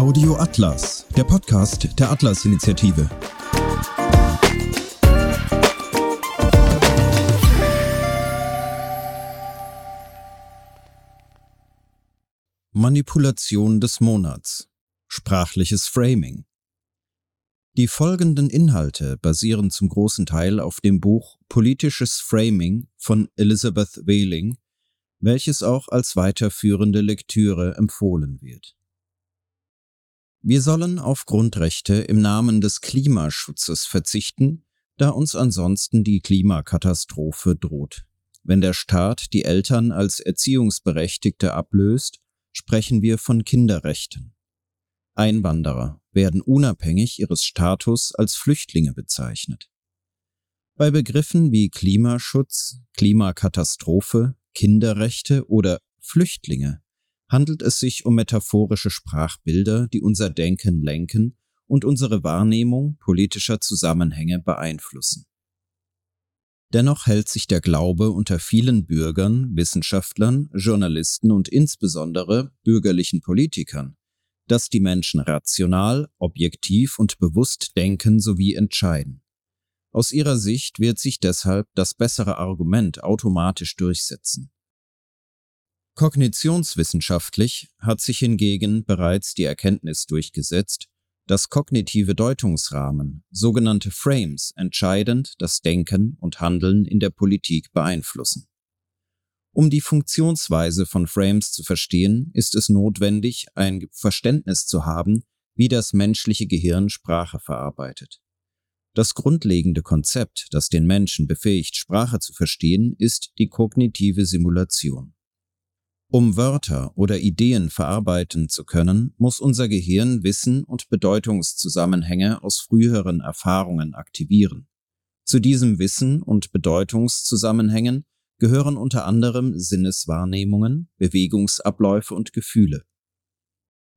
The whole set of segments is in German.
Audio Atlas, der Podcast der Atlas-Initiative. Manipulation des Monats. Sprachliches Framing. Die folgenden Inhalte basieren zum großen Teil auf dem Buch Politisches Framing von Elizabeth Wehling, welches auch als weiterführende Lektüre empfohlen wird. Wir sollen auf Grundrechte im Namen des Klimaschutzes verzichten, da uns ansonsten die Klimakatastrophe droht. Wenn der Staat die Eltern als Erziehungsberechtigte ablöst, sprechen wir von Kinderrechten. Einwanderer werden unabhängig ihres Status als Flüchtlinge bezeichnet. Bei Begriffen wie Klimaschutz, Klimakatastrophe, Kinderrechte oder Flüchtlinge handelt es sich um metaphorische Sprachbilder, die unser Denken lenken und unsere Wahrnehmung politischer Zusammenhänge beeinflussen. Dennoch hält sich der Glaube unter vielen Bürgern, Wissenschaftlern, Journalisten und insbesondere bürgerlichen Politikern, dass die Menschen rational, objektiv und bewusst denken sowie entscheiden. Aus ihrer Sicht wird sich deshalb das bessere Argument automatisch durchsetzen. Kognitionswissenschaftlich hat sich hingegen bereits die Erkenntnis durchgesetzt, dass kognitive Deutungsrahmen, sogenannte Frames, entscheidend das Denken und Handeln in der Politik beeinflussen. Um die Funktionsweise von Frames zu verstehen, ist es notwendig, ein Verständnis zu haben, wie das menschliche Gehirn Sprache verarbeitet. Das grundlegende Konzept, das den Menschen befähigt, Sprache zu verstehen, ist die kognitive Simulation. Um Wörter oder Ideen verarbeiten zu können, muss unser Gehirn Wissen und Bedeutungszusammenhänge aus früheren Erfahrungen aktivieren. Zu diesem Wissen und Bedeutungszusammenhängen gehören unter anderem Sinneswahrnehmungen, Bewegungsabläufe und Gefühle.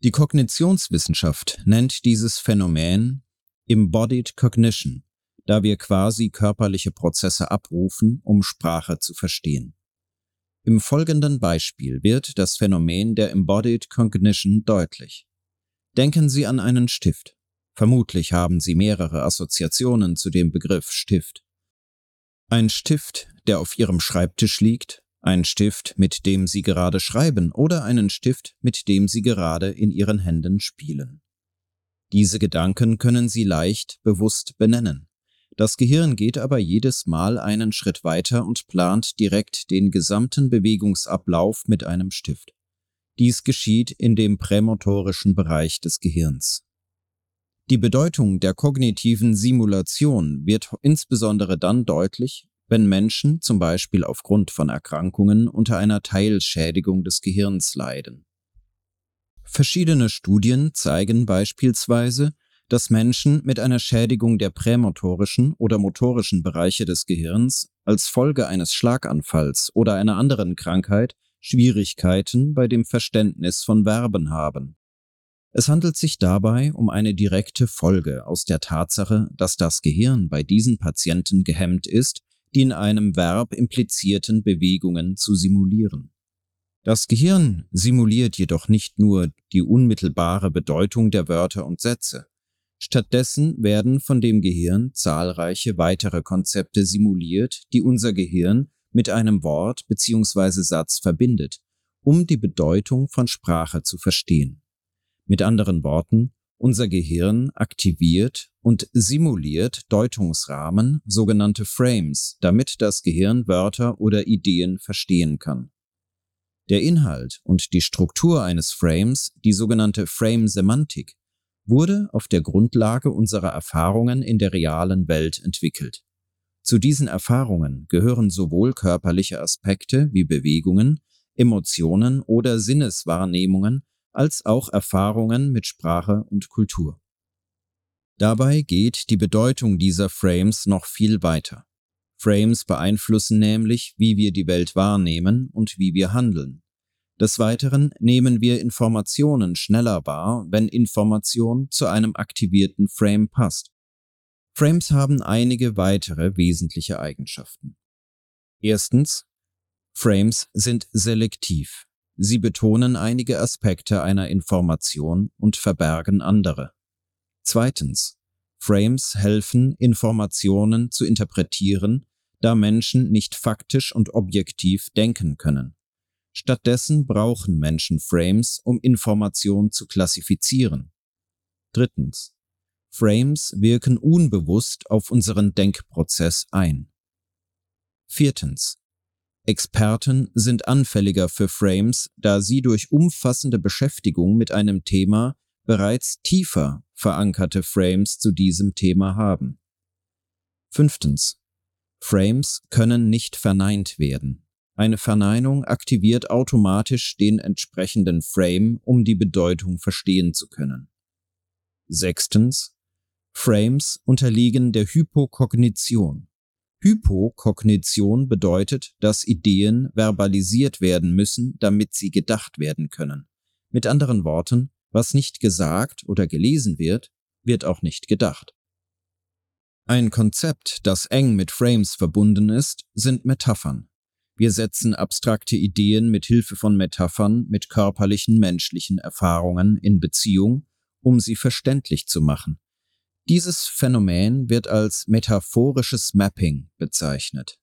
Die Kognitionswissenschaft nennt dieses Phänomen Embodied Cognition, da wir quasi körperliche Prozesse abrufen, um Sprache zu verstehen. Im folgenden Beispiel wird das Phänomen der Embodied Cognition deutlich. Denken Sie an einen Stift. Vermutlich haben Sie mehrere Assoziationen zu dem Begriff Stift. Ein Stift, der auf Ihrem Schreibtisch liegt, ein Stift, mit dem Sie gerade schreiben oder einen Stift, mit dem Sie gerade in Ihren Händen spielen. Diese Gedanken können Sie leicht bewusst benennen. Das Gehirn geht aber jedes Mal einen Schritt weiter und plant direkt den gesamten Bewegungsablauf mit einem Stift. Dies geschieht in dem prämotorischen Bereich des Gehirns. Die Bedeutung der kognitiven Simulation wird insbesondere dann deutlich, wenn Menschen zum Beispiel aufgrund von Erkrankungen unter einer Teilschädigung des Gehirns leiden. Verschiedene Studien zeigen beispielsweise, dass Menschen mit einer Schädigung der prämotorischen oder motorischen Bereiche des Gehirns als Folge eines Schlaganfalls oder einer anderen Krankheit Schwierigkeiten bei dem Verständnis von Verben haben. Es handelt sich dabei um eine direkte Folge aus der Tatsache, dass das Gehirn bei diesen Patienten gehemmt ist, die in einem Verb implizierten Bewegungen zu simulieren. Das Gehirn simuliert jedoch nicht nur die unmittelbare Bedeutung der Wörter und Sätze. Stattdessen werden von dem Gehirn zahlreiche weitere Konzepte simuliert, die unser Gehirn mit einem Wort bzw. Satz verbindet, um die Bedeutung von Sprache zu verstehen. Mit anderen Worten, unser Gehirn aktiviert und simuliert Deutungsrahmen, sogenannte Frames, damit das Gehirn Wörter oder Ideen verstehen kann. Der Inhalt und die Struktur eines Frames, die sogenannte Frame-Semantik, wurde auf der Grundlage unserer Erfahrungen in der realen Welt entwickelt. Zu diesen Erfahrungen gehören sowohl körperliche Aspekte wie Bewegungen, Emotionen oder Sinneswahrnehmungen als auch Erfahrungen mit Sprache und Kultur. Dabei geht die Bedeutung dieser Frames noch viel weiter. Frames beeinflussen nämlich, wie wir die Welt wahrnehmen und wie wir handeln. Des Weiteren nehmen wir Informationen schneller wahr, wenn Information zu einem aktivierten Frame passt. Frames haben einige weitere wesentliche Eigenschaften. Erstens, Frames sind selektiv. Sie betonen einige Aspekte einer Information und verbergen andere. Zweitens. Frames helfen, Informationen zu interpretieren, da Menschen nicht faktisch und objektiv denken können. Stattdessen brauchen Menschen Frames, um Informationen zu klassifizieren. Drittens. Frames wirken unbewusst auf unseren Denkprozess ein. Viertens. Experten sind anfälliger für Frames, da sie durch umfassende Beschäftigung mit einem Thema bereits tiefer verankerte Frames zu diesem Thema haben. Fünftens. Frames können nicht verneint werden. Eine Verneinung aktiviert automatisch den entsprechenden Frame, um die Bedeutung verstehen zu können. Sechstens. Frames unterliegen der Hypokognition. Hypokognition bedeutet, dass Ideen verbalisiert werden müssen, damit sie gedacht werden können. Mit anderen Worten, was nicht gesagt oder gelesen wird, wird auch nicht gedacht. Ein Konzept, das eng mit Frames verbunden ist, sind Metaphern. Wir setzen abstrakte Ideen mit Hilfe von Metaphern mit körperlichen menschlichen Erfahrungen in Beziehung, um sie verständlich zu machen. Dieses Phänomen wird als metaphorisches Mapping bezeichnet.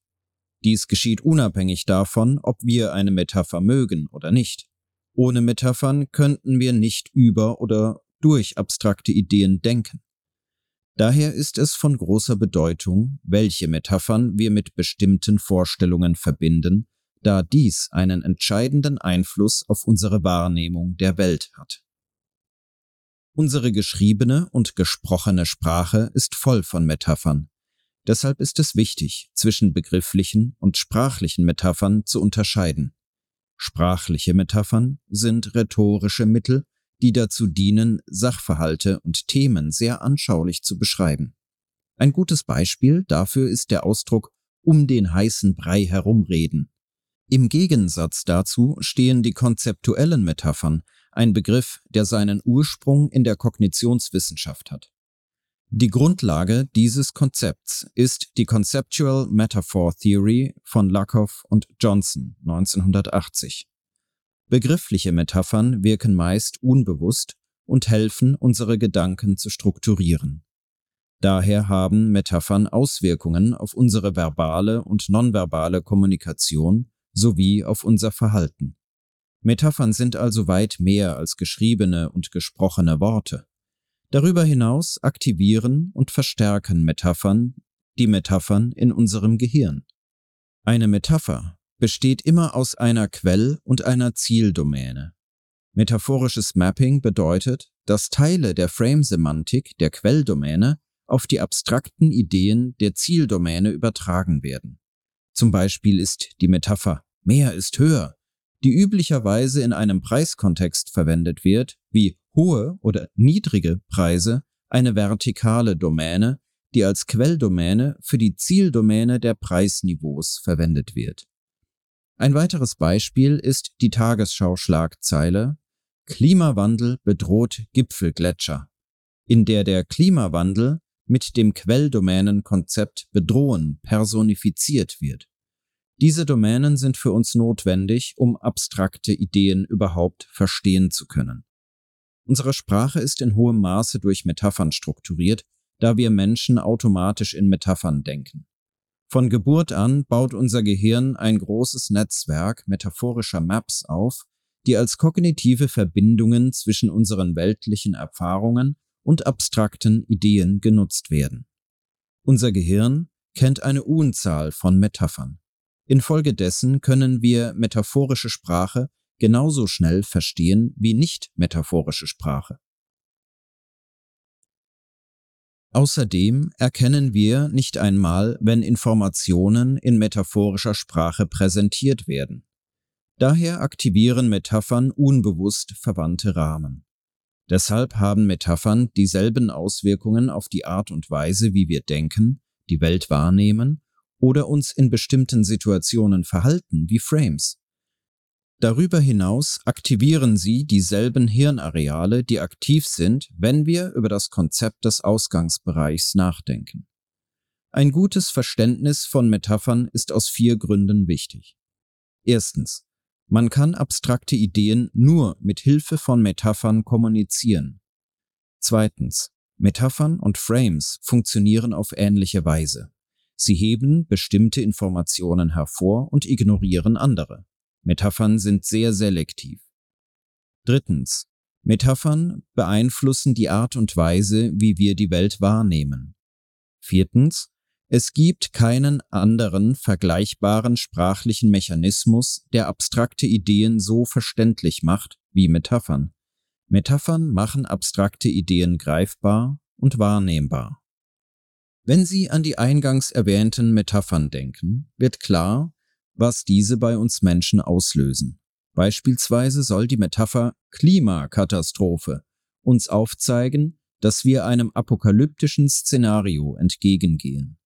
Dies geschieht unabhängig davon, ob wir eine Metapher mögen oder nicht. Ohne Metaphern könnten wir nicht über oder durch abstrakte Ideen denken. Daher ist es von großer Bedeutung, welche Metaphern wir mit bestimmten Vorstellungen verbinden, da dies einen entscheidenden Einfluss auf unsere Wahrnehmung der Welt hat. Unsere geschriebene und gesprochene Sprache ist voll von Metaphern. Deshalb ist es wichtig, zwischen begrifflichen und sprachlichen Metaphern zu unterscheiden. Sprachliche Metaphern sind rhetorische Mittel, die dazu dienen, Sachverhalte und Themen sehr anschaulich zu beschreiben. Ein gutes Beispiel dafür ist der Ausdruck um den heißen Brei herumreden. Im Gegensatz dazu stehen die konzeptuellen Metaphern, ein Begriff, der seinen Ursprung in der Kognitionswissenschaft hat. Die Grundlage dieses Konzepts ist die Conceptual Metaphor Theory von Lakoff und Johnson 1980. Begriffliche Metaphern wirken meist unbewusst und helfen, unsere Gedanken zu strukturieren. Daher haben Metaphern Auswirkungen auf unsere verbale und nonverbale Kommunikation sowie auf unser Verhalten. Metaphern sind also weit mehr als geschriebene und gesprochene Worte. Darüber hinaus aktivieren und verstärken Metaphern die Metaphern in unserem Gehirn. Eine Metapher besteht immer aus einer Quell- und einer Zieldomäne. Metaphorisches Mapping bedeutet, dass Teile der Frame-Semantik der Quelldomäne auf die abstrakten Ideen der Zieldomäne übertragen werden. Zum Beispiel ist die Metapher mehr ist höher, die üblicherweise in einem Preiskontext verwendet wird, wie hohe oder niedrige Preise, eine vertikale Domäne, die als Quelldomäne für die Zieldomäne der Preisniveaus verwendet wird. Ein weiteres Beispiel ist die Tagesschau-Schlagzeile Klimawandel bedroht Gipfelgletscher, in der der Klimawandel mit dem Quelldomänenkonzept bedrohen personifiziert wird. Diese Domänen sind für uns notwendig, um abstrakte Ideen überhaupt verstehen zu können. Unsere Sprache ist in hohem Maße durch Metaphern strukturiert, da wir Menschen automatisch in Metaphern denken. Von Geburt an baut unser Gehirn ein großes Netzwerk metaphorischer Maps auf, die als kognitive Verbindungen zwischen unseren weltlichen Erfahrungen und abstrakten Ideen genutzt werden. Unser Gehirn kennt eine Unzahl von Metaphern. Infolgedessen können wir metaphorische Sprache genauso schnell verstehen wie nicht metaphorische Sprache. Außerdem erkennen wir nicht einmal, wenn Informationen in metaphorischer Sprache präsentiert werden. Daher aktivieren Metaphern unbewusst verwandte Rahmen. Deshalb haben Metaphern dieselben Auswirkungen auf die Art und Weise, wie wir denken, die Welt wahrnehmen oder uns in bestimmten Situationen verhalten wie Frames. Darüber hinaus aktivieren sie dieselben Hirnareale, die aktiv sind, wenn wir über das Konzept des Ausgangsbereichs nachdenken. Ein gutes Verständnis von Metaphern ist aus vier Gründen wichtig. Erstens. Man kann abstrakte Ideen nur mit Hilfe von Metaphern kommunizieren. Zweitens. Metaphern und Frames funktionieren auf ähnliche Weise. Sie heben bestimmte Informationen hervor und ignorieren andere. Metaphern sind sehr selektiv. Drittens. Metaphern beeinflussen die Art und Weise, wie wir die Welt wahrnehmen. Viertens. Es gibt keinen anderen vergleichbaren sprachlichen Mechanismus, der abstrakte Ideen so verständlich macht wie Metaphern. Metaphern machen abstrakte Ideen greifbar und wahrnehmbar. Wenn Sie an die eingangs erwähnten Metaphern denken, wird klar, was diese bei uns Menschen auslösen. Beispielsweise soll die Metapher Klimakatastrophe uns aufzeigen, dass wir einem apokalyptischen Szenario entgegengehen.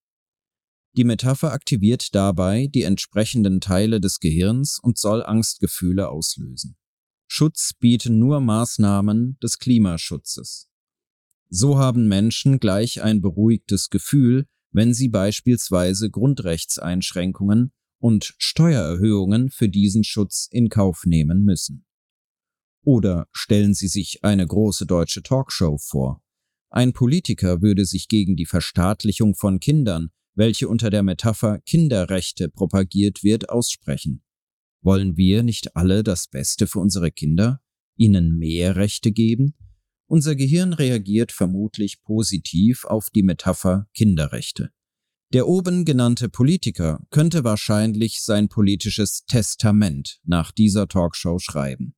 Die Metapher aktiviert dabei die entsprechenden Teile des Gehirns und soll Angstgefühle auslösen. Schutz bieten nur Maßnahmen des Klimaschutzes. So haben Menschen gleich ein beruhigtes Gefühl, wenn sie beispielsweise Grundrechtseinschränkungen und Steuererhöhungen für diesen Schutz in Kauf nehmen müssen. Oder stellen Sie sich eine große deutsche Talkshow vor. Ein Politiker würde sich gegen die Verstaatlichung von Kindern welche unter der Metapher Kinderrechte propagiert wird, aussprechen. Wollen wir nicht alle das Beste für unsere Kinder, ihnen mehr Rechte geben? Unser Gehirn reagiert vermutlich positiv auf die Metapher Kinderrechte. Der oben genannte Politiker könnte wahrscheinlich sein politisches Testament nach dieser Talkshow schreiben.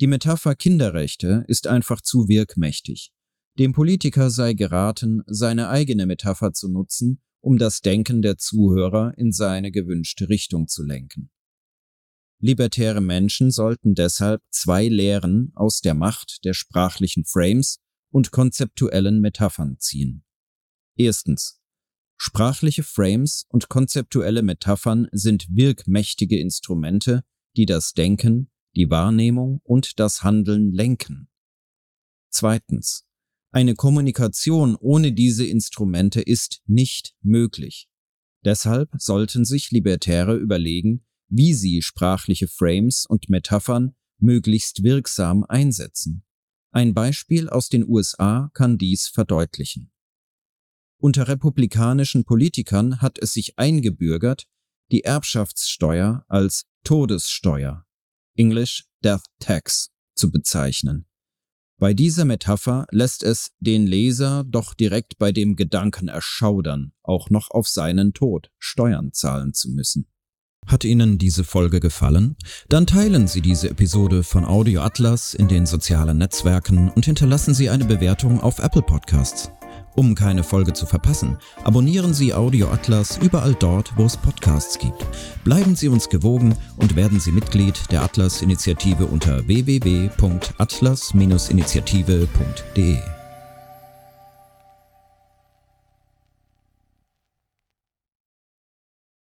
Die Metapher Kinderrechte ist einfach zu wirkmächtig. Dem Politiker sei geraten, seine eigene Metapher zu nutzen, um das Denken der Zuhörer in seine gewünschte Richtung zu lenken. Libertäre Menschen sollten deshalb zwei Lehren aus der Macht der sprachlichen Frames und konzeptuellen Metaphern ziehen. Erstens. Sprachliche Frames und konzeptuelle Metaphern sind wirkmächtige Instrumente, die das Denken, die Wahrnehmung und das Handeln lenken. Zweitens. Eine Kommunikation ohne diese Instrumente ist nicht möglich. Deshalb sollten sich Libertäre überlegen, wie sie sprachliche Frames und Metaphern möglichst wirksam einsetzen. Ein Beispiel aus den USA kann dies verdeutlichen. Unter republikanischen Politikern hat es sich eingebürgert, die Erbschaftssteuer als Todessteuer, English Death Tax, zu bezeichnen. Bei dieser Metapher lässt es den Leser doch direkt bei dem Gedanken erschaudern, auch noch auf seinen Tod Steuern zahlen zu müssen. Hat Ihnen diese Folge gefallen? Dann teilen Sie diese Episode von Audio Atlas in den sozialen Netzwerken und hinterlassen Sie eine Bewertung auf Apple Podcasts. Um keine Folge zu verpassen, abonnieren Sie Audio Atlas überall dort, wo es Podcasts gibt. Bleiben Sie uns gewogen und werden Sie Mitglied der Atlas-Initiative unter www.atlas-initiative.de.